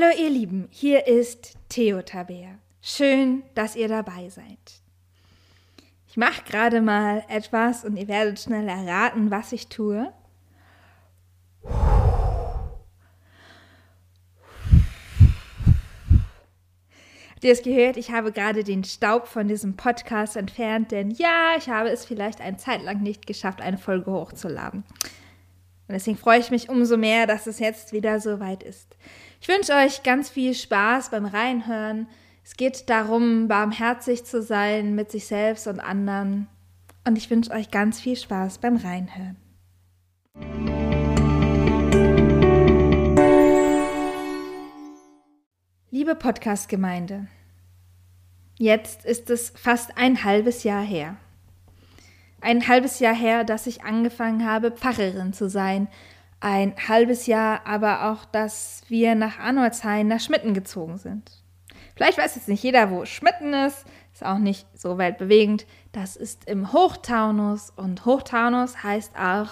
Hallo ihr Lieben, hier ist Theo Tabea. Schön, dass ihr dabei seid. Ich mache gerade mal etwas und ihr werdet schnell erraten, was ich tue. Habt ihr es gehört? Ich habe gerade den Staub von diesem Podcast entfernt, denn ja, ich habe es vielleicht eine Zeit lang nicht geschafft, eine Folge hochzuladen. Und deswegen freue ich mich umso mehr, dass es jetzt wieder so weit ist. Ich wünsche euch ganz viel Spaß beim Reinhören. Es geht darum, barmherzig zu sein mit sich selbst und anderen. Und ich wünsche euch ganz viel Spaß beim Reinhören. Liebe Podcast-Gemeinde, jetzt ist es fast ein halbes Jahr her ein halbes Jahr her, dass ich angefangen habe, Pfarrerin zu sein. Ein halbes Jahr aber auch, dass wir nach Arnoldshain, nach Schmitten gezogen sind. Vielleicht weiß jetzt nicht jeder, wo Schmitten ist. Ist auch nicht so weltbewegend. Das ist im Hochtaunus und Hochtaunus heißt auch,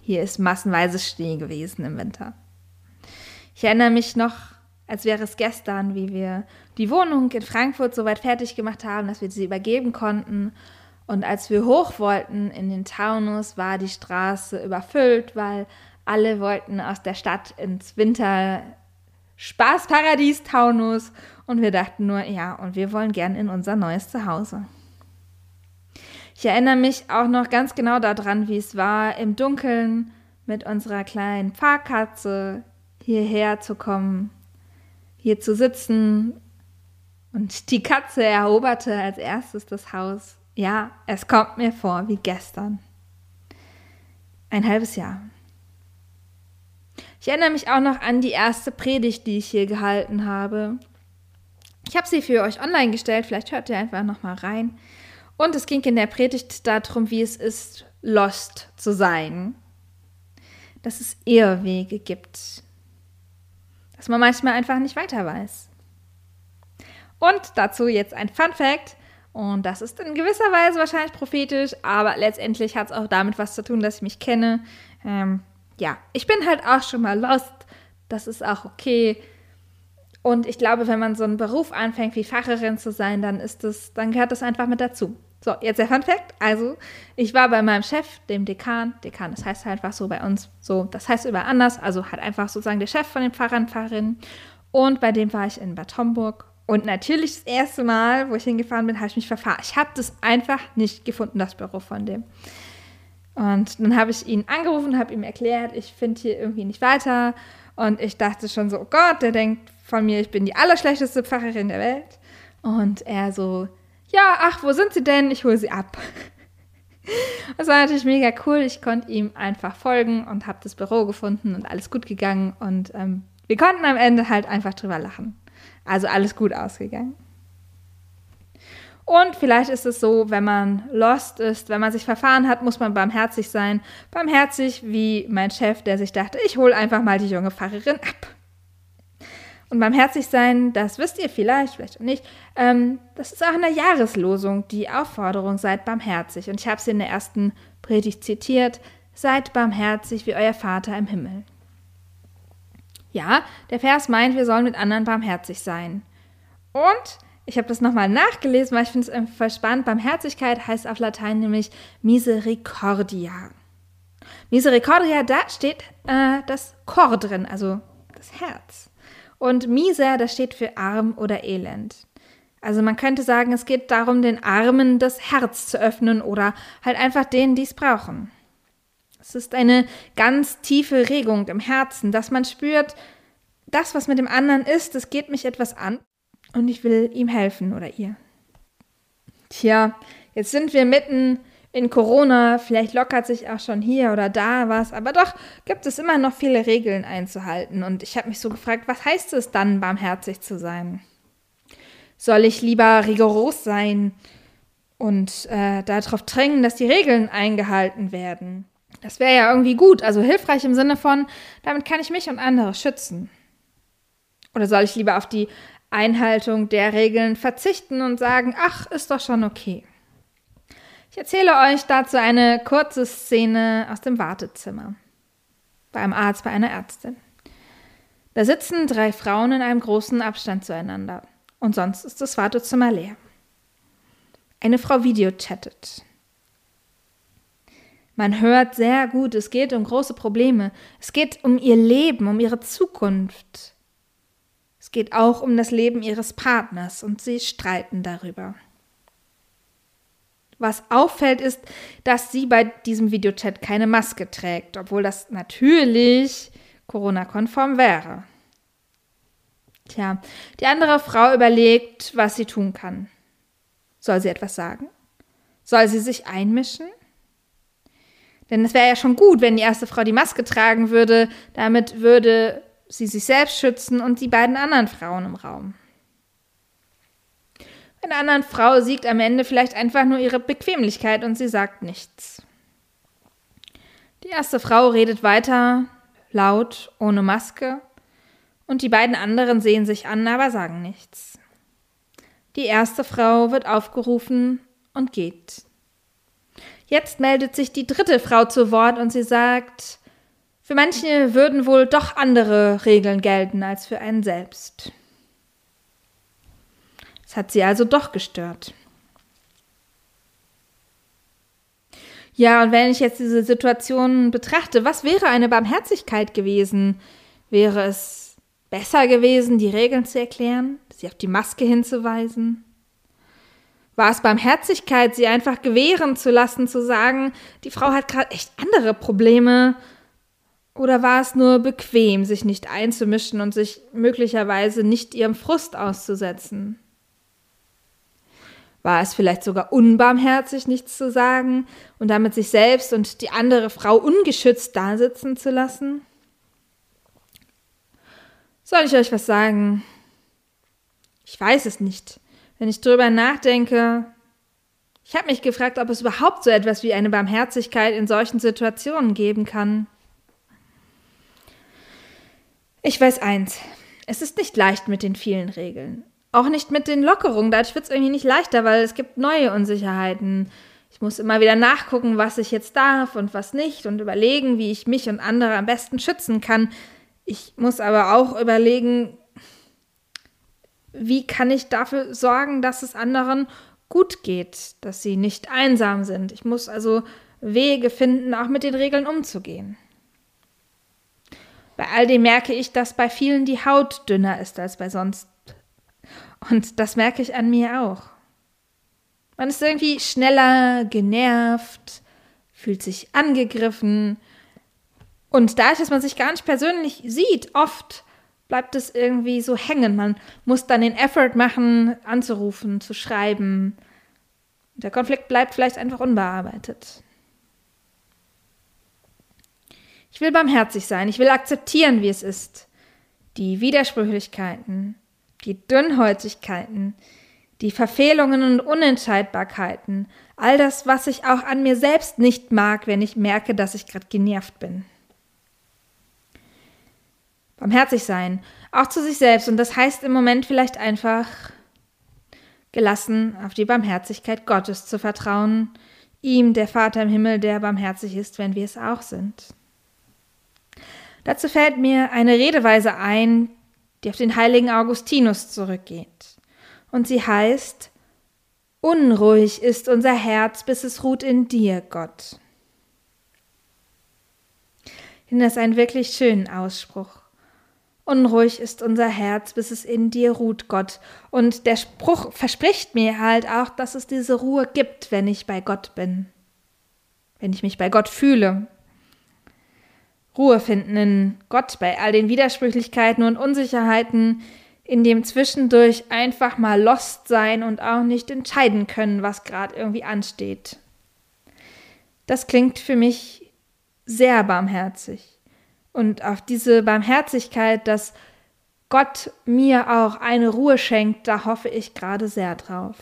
hier ist massenweise Schnee gewesen im Winter. Ich erinnere mich noch, als wäre es gestern, wie wir die Wohnung in Frankfurt so weit fertig gemacht haben, dass wir sie übergeben konnten und als wir hoch wollten in den Taunus, war die Straße überfüllt, weil alle wollten aus der Stadt ins Winter Spaßparadies Taunus. Und wir dachten nur, ja, und wir wollen gern in unser neues Zuhause. Ich erinnere mich auch noch ganz genau daran, wie es war, im Dunkeln mit unserer kleinen Fahrkatze hierher zu kommen, hier zu sitzen. Und die Katze eroberte als erstes das Haus. Ja, es kommt mir vor wie gestern. Ein halbes Jahr. Ich erinnere mich auch noch an die erste Predigt, die ich hier gehalten habe. Ich habe sie für euch online gestellt, vielleicht hört ihr einfach noch mal rein. Und es ging in der Predigt darum, wie es ist, lost zu sein. Dass es Irrwege gibt. Dass man manchmal einfach nicht weiter weiß. Und dazu jetzt ein Fun Fact. Und das ist in gewisser Weise wahrscheinlich prophetisch, aber letztendlich hat es auch damit was zu tun, dass ich mich kenne. Ähm, ja, ich bin halt auch schon mal lost. Das ist auch okay. Und ich glaube, wenn man so einen Beruf anfängt, wie Pfarrerin zu sein, dann ist das, dann gehört das einfach mit dazu. So, jetzt der Fun Fact. Also, ich war bei meinem Chef, dem Dekan. Dekan, das heißt halt einfach so bei uns so, das heißt über anders, also halt einfach sozusagen der Chef von den Pfarrern, Pfarrerinnen. Und bei dem war ich in Bad Homburg und natürlich das erste Mal, wo ich hingefahren bin, habe ich mich verfahren. Ich habe das einfach nicht gefunden, das Büro von dem. Und dann habe ich ihn angerufen, habe ihm erklärt, ich finde hier irgendwie nicht weiter. Und ich dachte schon so, oh Gott, der denkt von mir, ich bin die allerschlechteste Pfarrerin der Welt. Und er so, ja, ach, wo sind Sie denn? Ich hole Sie ab. Das war natürlich mega cool. Ich konnte ihm einfach folgen und habe das Büro gefunden und alles gut gegangen. Und ähm, wir konnten am Ende halt einfach drüber lachen. Also alles gut ausgegangen. Und vielleicht ist es so, wenn man lost ist, wenn man sich verfahren hat, muss man barmherzig sein. Barmherzig wie mein Chef, der sich dachte, ich hole einfach mal die junge Pfarrerin ab. Und barmherzig sein, das wisst ihr vielleicht, vielleicht auch nicht, ähm, das ist auch in der Jahreslosung die Aufforderung, seid barmherzig. Und ich habe sie in der ersten Predigt zitiert, seid barmherzig wie euer Vater im Himmel. Ja, der Vers meint, wir sollen mit anderen barmherzig sein. Und ich habe das nochmal nachgelesen, weil ich finde es einfach spannend. Barmherzigkeit heißt auf Latein nämlich Misericordia. Misericordia, da steht äh, das Chor drin, also das Herz. Und Miser, das steht für arm oder elend. Also man könnte sagen, es geht darum, den Armen das Herz zu öffnen oder halt einfach denen, die es brauchen. Es ist eine ganz tiefe Regung im Herzen, dass man spürt, das, was mit dem anderen ist, das geht mich etwas an und ich will ihm helfen oder ihr. Tja, jetzt sind wir mitten in Corona, vielleicht lockert sich auch schon hier oder da was, aber doch gibt es immer noch viele Regeln einzuhalten und ich habe mich so gefragt, was heißt es dann, barmherzig zu sein? Soll ich lieber rigoros sein und äh, darauf drängen, dass die Regeln eingehalten werden? Das wäre ja irgendwie gut, also hilfreich im Sinne von, damit kann ich mich und andere schützen. Oder soll ich lieber auf die Einhaltung der Regeln verzichten und sagen, ach, ist doch schon okay. Ich erzähle euch dazu eine kurze Szene aus dem Wartezimmer. Bei einem Arzt, bei einer Ärztin. Da sitzen drei Frauen in einem großen Abstand zueinander. Und sonst ist das Wartezimmer leer. Eine Frau videochattet. Man hört sehr gut, es geht um große Probleme. Es geht um ihr Leben, um ihre Zukunft. Es geht auch um das Leben ihres Partners und sie streiten darüber. Was auffällt, ist, dass sie bei diesem Videochat keine Maske trägt, obwohl das natürlich Corona-konform wäre. Tja, die andere Frau überlegt, was sie tun kann. Soll sie etwas sagen? Soll sie sich einmischen? Denn es wäre ja schon gut, wenn die erste Frau die Maske tragen würde. Damit würde sie sich selbst schützen und die beiden anderen Frauen im Raum. Bei einer anderen Frau siegt am Ende vielleicht einfach nur ihre Bequemlichkeit und sie sagt nichts. Die erste Frau redet weiter, laut, ohne Maske, und die beiden anderen sehen sich an, aber sagen nichts. Die erste Frau wird aufgerufen und geht. Jetzt meldet sich die dritte Frau zu Wort und sie sagt, für manche würden wohl doch andere Regeln gelten als für einen selbst. Es hat sie also doch gestört. Ja, und wenn ich jetzt diese Situation betrachte, was wäre eine Barmherzigkeit gewesen? Wäre es besser gewesen, die Regeln zu erklären, sie auf die Maske hinzuweisen? War es Barmherzigkeit, sie einfach gewähren zu lassen, zu sagen, die Frau hat gerade echt andere Probleme? Oder war es nur bequem, sich nicht einzumischen und sich möglicherweise nicht ihrem Frust auszusetzen? War es vielleicht sogar unbarmherzig, nichts zu sagen und damit sich selbst und die andere Frau ungeschützt dasitzen zu lassen? Soll ich euch was sagen? Ich weiß es nicht. Wenn ich drüber nachdenke, ich habe mich gefragt, ob es überhaupt so etwas wie eine Barmherzigkeit in solchen Situationen geben kann. Ich weiß eins, es ist nicht leicht mit den vielen Regeln. Auch nicht mit den Lockerungen. Dadurch wird es irgendwie nicht leichter, weil es gibt neue Unsicherheiten. Ich muss immer wieder nachgucken, was ich jetzt darf und was nicht und überlegen, wie ich mich und andere am besten schützen kann. Ich muss aber auch überlegen, wie kann ich dafür sorgen, dass es anderen gut geht, dass sie nicht einsam sind. Ich muss also Wege finden, auch mit den Regeln umzugehen. Bei all dem merke ich, dass bei vielen die Haut dünner ist als bei sonst und das merke ich an mir auch. Man ist irgendwie schneller, genervt, fühlt sich angegriffen. Und dadurch, dass man sich gar nicht persönlich sieht, oft bleibt es irgendwie so hängen. Man muss dann den Effort machen, anzurufen, zu schreiben. Der Konflikt bleibt vielleicht einfach unbearbeitet. Ich will barmherzig sein, ich will akzeptieren, wie es ist. Die Widersprüchlichkeiten, die Dünnhäutigkeiten, die Verfehlungen und Unentscheidbarkeiten, all das, was ich auch an mir selbst nicht mag, wenn ich merke, dass ich gerade genervt bin. Barmherzig sein, auch zu sich selbst, und das heißt im Moment vielleicht einfach gelassen auf die Barmherzigkeit Gottes zu vertrauen, ihm, der Vater im Himmel, der barmherzig ist, wenn wir es auch sind. Dazu fällt mir eine Redeweise ein, die auf den heiligen Augustinus zurückgeht. Und sie heißt, Unruhig ist unser Herz, bis es ruht in dir, Gott. Ich finde das einen wirklich schönen Ausspruch. Unruhig ist unser Herz, bis es in dir ruht, Gott. Und der Spruch verspricht mir halt auch, dass es diese Ruhe gibt, wenn ich bei Gott bin. Wenn ich mich bei Gott fühle. Ruhe finden in Gott bei all den Widersprüchlichkeiten und Unsicherheiten, in dem zwischendurch einfach mal lost sein und auch nicht entscheiden können, was gerade irgendwie ansteht. Das klingt für mich sehr barmherzig. Und auf diese Barmherzigkeit, dass Gott mir auch eine Ruhe schenkt, da hoffe ich gerade sehr drauf.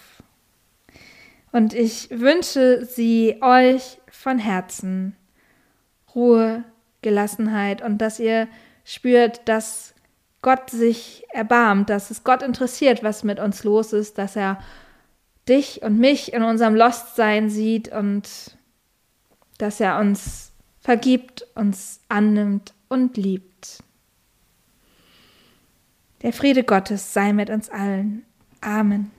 Und ich wünsche sie euch von Herzen. Ruhe, Gelassenheit und dass ihr spürt, dass Gott sich erbarmt, dass es Gott interessiert, was mit uns los ist, dass er dich und mich in unserem Lostsein sieht und dass er uns vergibt, uns annimmt und liebt. Der Friede Gottes sei mit uns allen. Amen.